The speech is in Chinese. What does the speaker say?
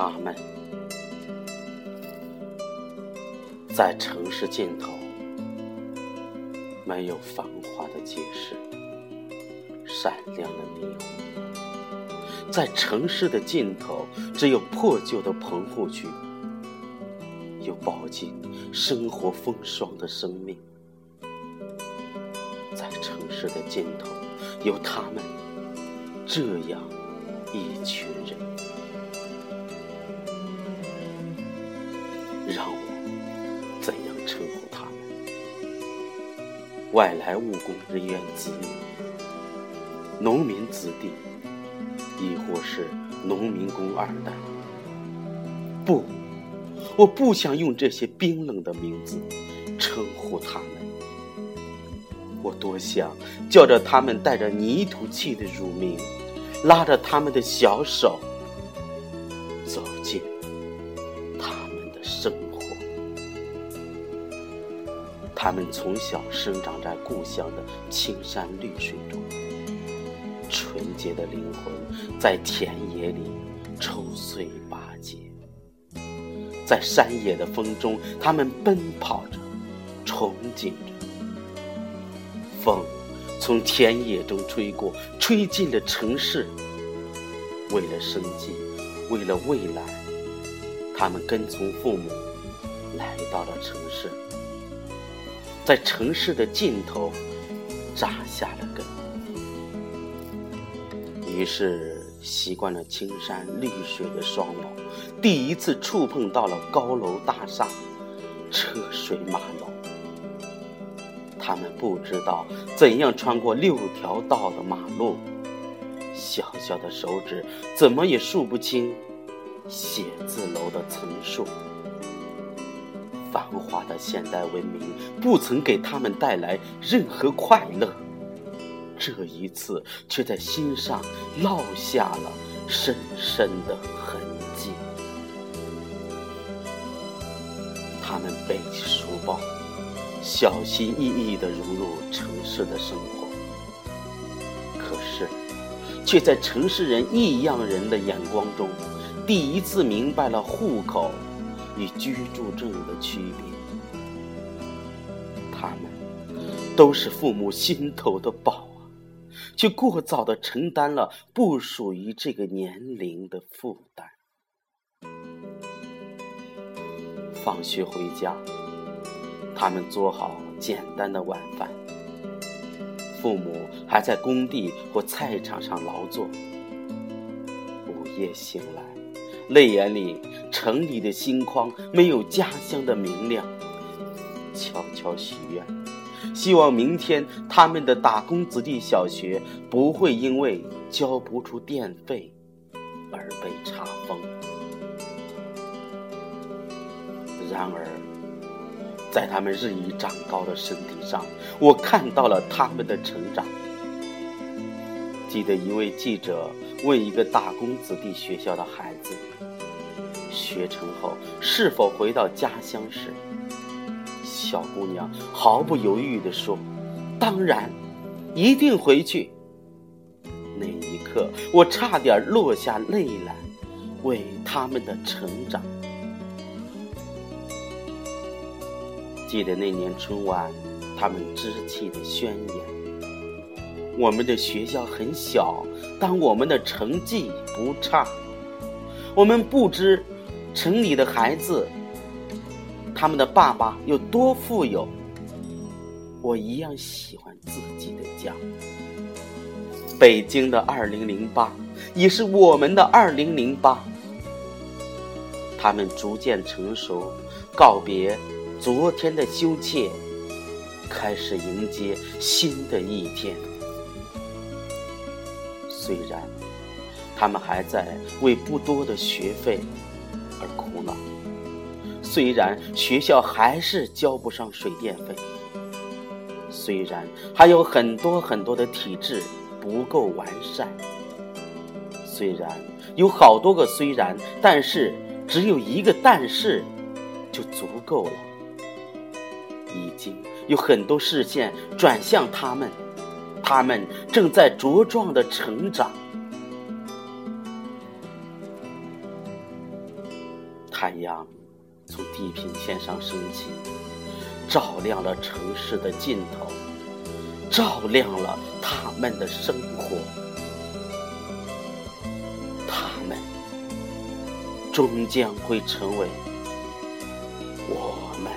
他们在城市尽头，没有繁华的街市，闪亮的霓虹；在城市的尽头，只有破旧的棚户区，有饱经生活风霜的生命。在城市的尽头，有他们这样一群人。外来务工人员子女、农民子弟，亦或是农民工二代？不，我不想用这些冰冷的名字称呼他们。我多想叫着他们带着泥土气的乳名，拉着他们的小手他们从小生长在故乡的青山绿水中，纯洁的灵魂在田野里抽穗拔节，在山野的风中，他们奔跑着，憧憬着。风从田野中吹过，吹进了城市。为了生计，为了未来，他们跟从父母来到了城市。在城市的尽头扎下了根，于是习惯了青山绿水的双眸，第一次触碰到了高楼大厦、车水马龙。他们不知道怎样穿过六条道的马路，小小的手指怎么也数不清写字楼的层数。繁华的现代文明不曾给他们带来任何快乐，这一次却在心上烙下了深深的痕迹。他们背起书包，小心翼翼地融入城市的生活，可是，却在城市人异样人的眼光中，第一次明白了户口。与居住证的区别，他们都是父母心头的宝啊，却过早的承担了不属于这个年龄的负担。放学回家，他们做好简单的晚饭，父母还在工地或菜场上劳作。午夜醒来。泪眼里，城里的星光没有家乡的明亮。悄悄许愿，希望明天他们的打工子弟小学不会因为交不出电费而被查封。然而，在他们日益长高的身体上，我看到了他们的成长。记得一位记者问一个打工子弟学校的孩子。学成后是否回到家乡时，小姑娘毫不犹豫地说：“当然，一定回去。”那一刻，我差点落下泪来，为他们的成长。记得那年春晚，他们支气的宣言：“我们的学校很小，但我们的成绩不差。我们不知。”城里的孩子，他们的爸爸有多富有？我一样喜欢自己的家。北京的二零零八，也是我们的二零零八。他们逐渐成熟，告别昨天的羞怯，开始迎接新的一天。虽然他们还在为不多的学费。而苦恼。虽然学校还是交不上水电费，虽然还有很多很多的体制不够完善，虽然有好多个虽然，但是只有一个但是就足够了。已经有很多视线转向他们，他们正在茁壮的成长。太阳从地平线上升起，照亮了城市的尽头，照亮了他们的生活。他们终将会成为我们。